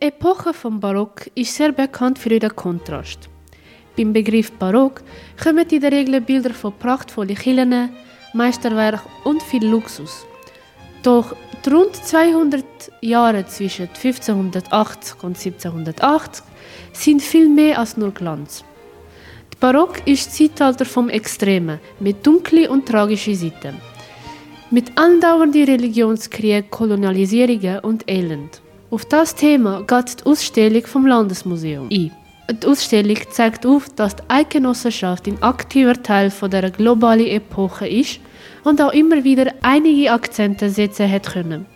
Die Epoche vom Barock ist sehr bekannt für ihren Kontrast. Beim Begriff Barock kommen in der Regel Bilder von prachtvollen Kirchen, Meisterwerk und viel Luxus. Doch die rund 200 Jahre zwischen 1580 und 1780 sind viel mehr als nur Glanz. Der Barock ist das Zeitalter vom Extremen mit dunklen und tragischen Seiten. Mit andauernden Religionskriegen, Kolonialisierungen und Elend. Auf das Thema geht die Ausstellung vom Landesmuseum ein. Die Ausstellung zeigt auf, dass die Eidgenossenschaft ein aktiver Teil von der globalen Epoche ist und auch immer wieder einige Akzente setzen hat können.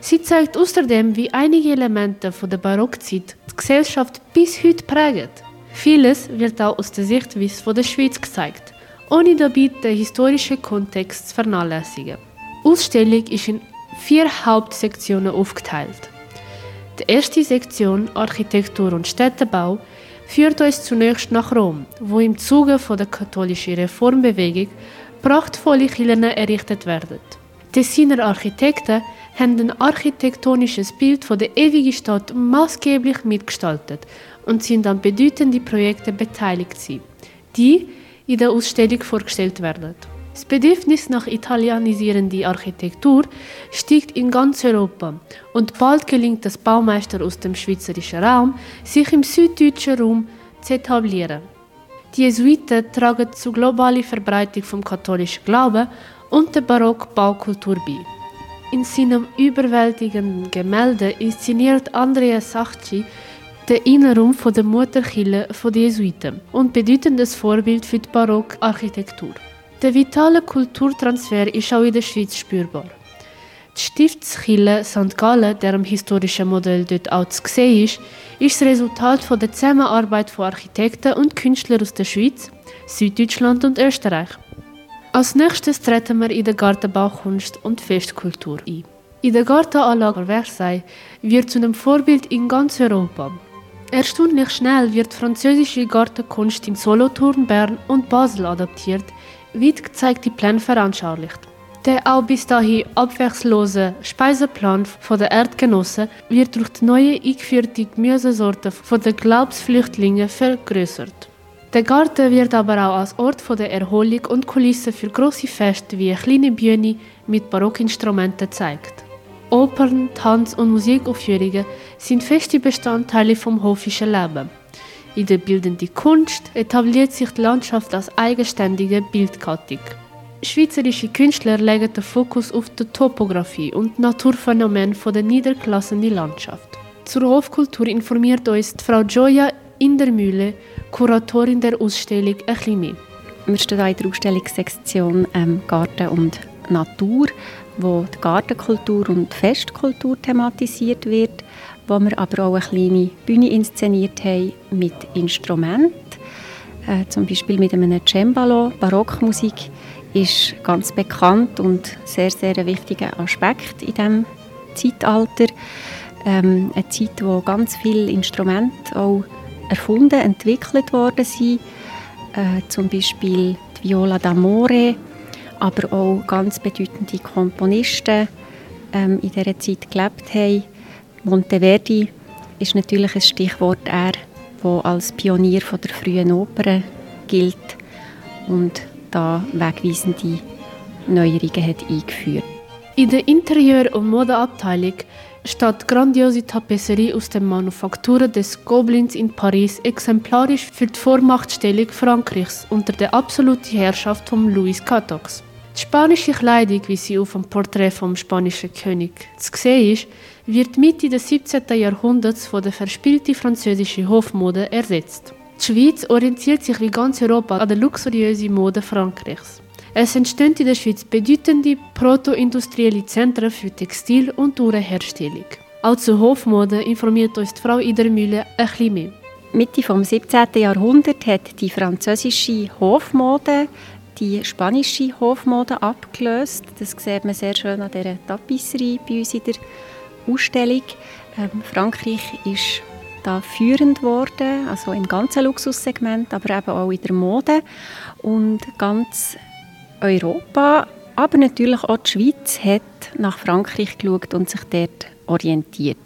Sie zeigt außerdem, wie einige Elemente von der Barockzeit die Gesellschaft bis heute prägen. Vieles wird auch aus der Sichtweise von der Schweiz gezeigt, ohne dabei den historischen Kontext zu vernachlässigen. Die Ausstellung ist in vier Hauptsektionen aufgeteilt. Die erste Sektion Architektur und Städtebau führt uns zunächst nach Rom, wo im Zuge der katholischen Reformbewegung prachtvolle Kirchen errichtet werden. Tessiner Architekten haben ein architektonisches Bild von der ewigen Stadt maßgeblich mitgestaltet und sind an bedeutenden Projekten beteiligt, die in der Ausstellung vorgestellt werden. Das Bedürfnis nach italianisierender Architektur steigt in ganz Europa und bald gelingt es Baumeister aus dem schweizerischen Raum, sich im süddeutschen Raum zu etablieren. Die Jesuiten tragen zur globalen Verbreitung vom katholischen Glauben und der barocken Baukultur bei. In seinem überwältigenden Gemälde inszeniert Andrea Sacchi den Innenraum der Mutterkille der Jesuiten und bedeutendes Vorbild für die Barockarchitektur. Der vitale Kulturtransfer ist auch in der Schweiz spürbar. Die Stiftskille St. Gallen, deren historisches Modell dort auch zu sehen ist, ist das Resultat von der Zusammenarbeit von Architekten und Künstlern aus der Schweiz, Süddeutschland und Österreich. Als nächstes treten wir in der Gartenbaukunst und Festkultur ein. In der Gartenanlage Versailles wird zu einem Vorbild in ganz Europa. Erstaunlich schnell wird französische Gartenkunst in Solothurn, Bern und Basel adaptiert, weit gezeigte Pläne veranschaulicht. Der auch bis dahin abwechslose Speiseplan der Erdgenossen wird durch die neue eingeführte Gemüsesorte der Glaubensflüchtlinge vergrößert. Der Garten wird aber auch als Ort der Erholung und Kulisse für große Feste wie eine kleine Bühne mit Barockinstrumenten gezeigt. Opern, Tanz- und Musikaufführungen sind feste Bestandteile vom hofischen Leben. In der bildenden Kunst etabliert sich die Landschaft als eigenständige Bildgattung. Schweizerische Künstler legen den Fokus auf die Topographie und Naturphänomene der niedergelassenen Landschaft. Zur Hofkultur informiert uns Frau Joya Indermühle, Kuratorin der Ausstellung, ein mehr. Wir stehen hier in der Ausstellungssektion ähm, Garten und Natur, wo die Gartenkultur und die Festkultur thematisiert wird wo wir aber auch eine kleine Bühne inszeniert haben mit Instrumenten, äh, zum Beispiel mit einem Cembalo. Barockmusik ist ganz bekannt und sehr, sehr ein wichtiger Aspekt in diesem Zeitalter. Ähm, eine Zeit, wo ganz viele Instrumente auch erfunden, entwickelt worden sind. Äh, zum Beispiel die Viola d'Amore, aber auch ganz bedeutende Komponisten ähm, in dieser Zeit gelebt haben. Monteverdi ist natürlich ein Stichwort, er, der als Pionier von der frühen Oper gilt und da wegweisende Neuerungen hat eingeführt. In der Interieur- und Modeabteilung steht die grandiose Tapisserie aus den Manufakturen des Gobelins in Paris exemplarisch für die Vormachtstellung Frankreichs unter der absoluten Herrschaft von Louis XIV. Die spanische Kleidung, wie sie auf dem Porträt vom spanischen König zu sehen ist, wird Mitte des 17. Jahrhunderts von der verspielten französischen Hofmode ersetzt. Die Schweiz orientiert sich wie ganz Europa an der luxuriösen Mode Frankreichs. Es entstehen in der Schweiz bedeutende protoindustrielle Zentren für Textil- und Uhrenherstellung. Auch zur Hofmode informiert uns die Frau Idermühle ein bisschen mehr. Mitte des 17. Jahrhunderts hat die französische Hofmode die spanische Hofmode abgelöst. Das sieht man sehr schön an dieser Tapisserie bei uns in der Ausstellung. Ähm, Frankreich ist da führend worden, also im ganzen Luxussegment, aber eben auch in der Mode. Und ganz Europa, aber natürlich auch die Schweiz hat nach Frankreich geschaut und sich dort orientiert.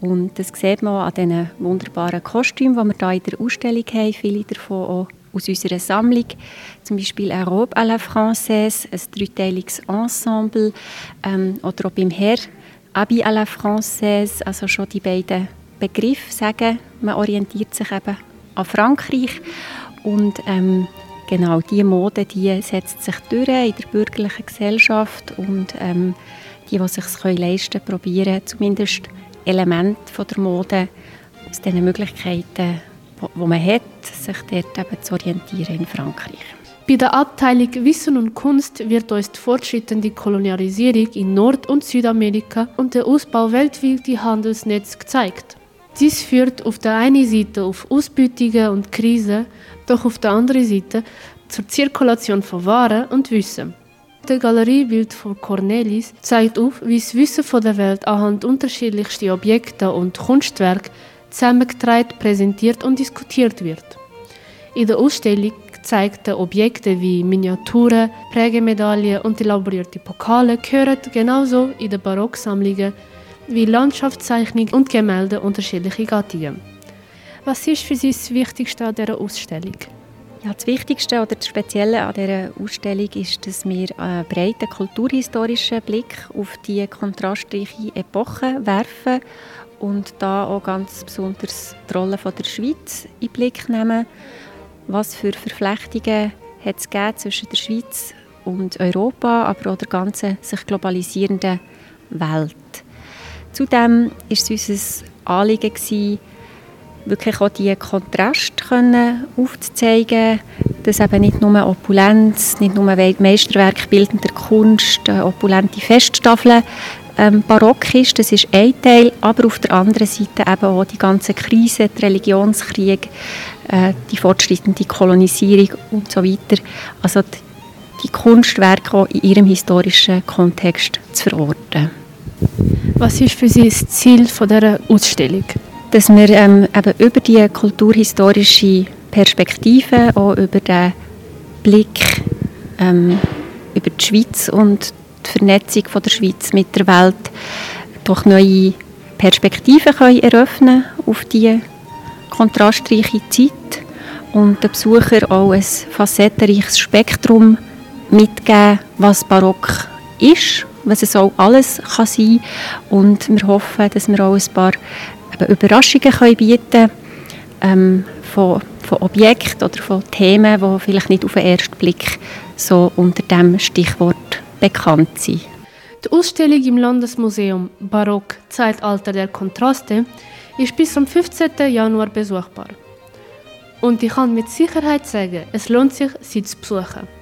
Und das sieht man an diesen wunderbaren Kostümen, die wir hier in der Ausstellung haben, viele davon auch aus unserer Sammlung. Zum Beispiel eine Robe à la Française, ein dreiteiliges Ensemble ähm, oder auch beim Herr Habit à la Française, also schon die beiden Begriffe sagen, man orientiert sich eben an Frankreich und ähm, genau diese Mode, die setzt sich durch in der bürgerlichen Gesellschaft und ähm, die, die es sich leisten können, probieren zumindest Elemente von der Mode aus diesen Möglichkeiten, die man hat, sich dort eben zu orientieren in Frankreich. Bei der Abteilung Wissen und Kunst wird uns die fortschreitende Kolonialisierung in Nord- und Südamerika und der Ausbau weltweiter Handelsnetz gezeigt. Dies führt auf der einen Seite auf Ausbeutungen und Krisen, doch auf der anderen Seite zur Zirkulation von Waren und Wissen. Das Galeriebild von Cornelis zeigt auf, wie das Wissen von der Welt anhand unterschiedlichster Objekte und Kunstwerke zusammengetragen, präsentiert und diskutiert wird. In der Ausstellung gezeigte Objekte wie Miniaturen, Prägemedaillen und elaborierte Pokale gehören genauso in den Barocksammlungen wie Landschaftszeichnung und Gemälde unterschiedliche Gattungen. Was ist für Sie das Wichtigste an dieser Ausstellung? Ja, das Wichtigste oder das Spezielle an dieser Ausstellung ist, dass wir einen breiten kulturhistorischen Blick auf die kontrastreiche Epoche werfen und da auch ganz besonders die Rolle der Schweiz in den Blick nehmen. Was für Verflechtungen hat es zwischen der Schweiz und Europa, aber auch der ganzen sich globalisierenden Welt. Zudem war es unser Anliegen, gewesen, wirklich auch diese Kontraste aufzuzeigen, dass eben nicht nur Opulenz, nicht nur Meisterwerk bildender Kunst, äh, opulente Festtafeln ähm, barock ist, das ist ein Teil, aber auf der anderen Seite eben auch die ganzen Krisen, die Religionskriege, äh, die fortschreitende Kolonisierung und so weiter. Also die, die Kunstwerke auch in ihrem historischen Kontext zu verorten. Was ist für Sie das Ziel von dieser Ausstellung? Dass wir ähm, eben über die kulturhistorische Perspektive, auch über den Blick ähm, über die Schweiz und die Vernetzung von der Schweiz mit der Welt durch neue Perspektiven können eröffnen auf diese kontrastreiche Zeit und den Besucher auch ein facettenreiches Spektrum mitgeben, was Barock ist, was es auch alles kann sein. Und wir hoffen, dass wir auch ein paar Überraschungen können bieten ähm, von, von Objekten oder von Themen, die vielleicht nicht auf den ersten Blick so unter dem Stichwort bekannt sind. Die Ausstellung im Landesmuseum Barock Zeitalter der Kontraste ist bis zum 15. Januar besuchbar. Und ich kann mit Sicherheit sagen, es lohnt sich, sie zu besuchen.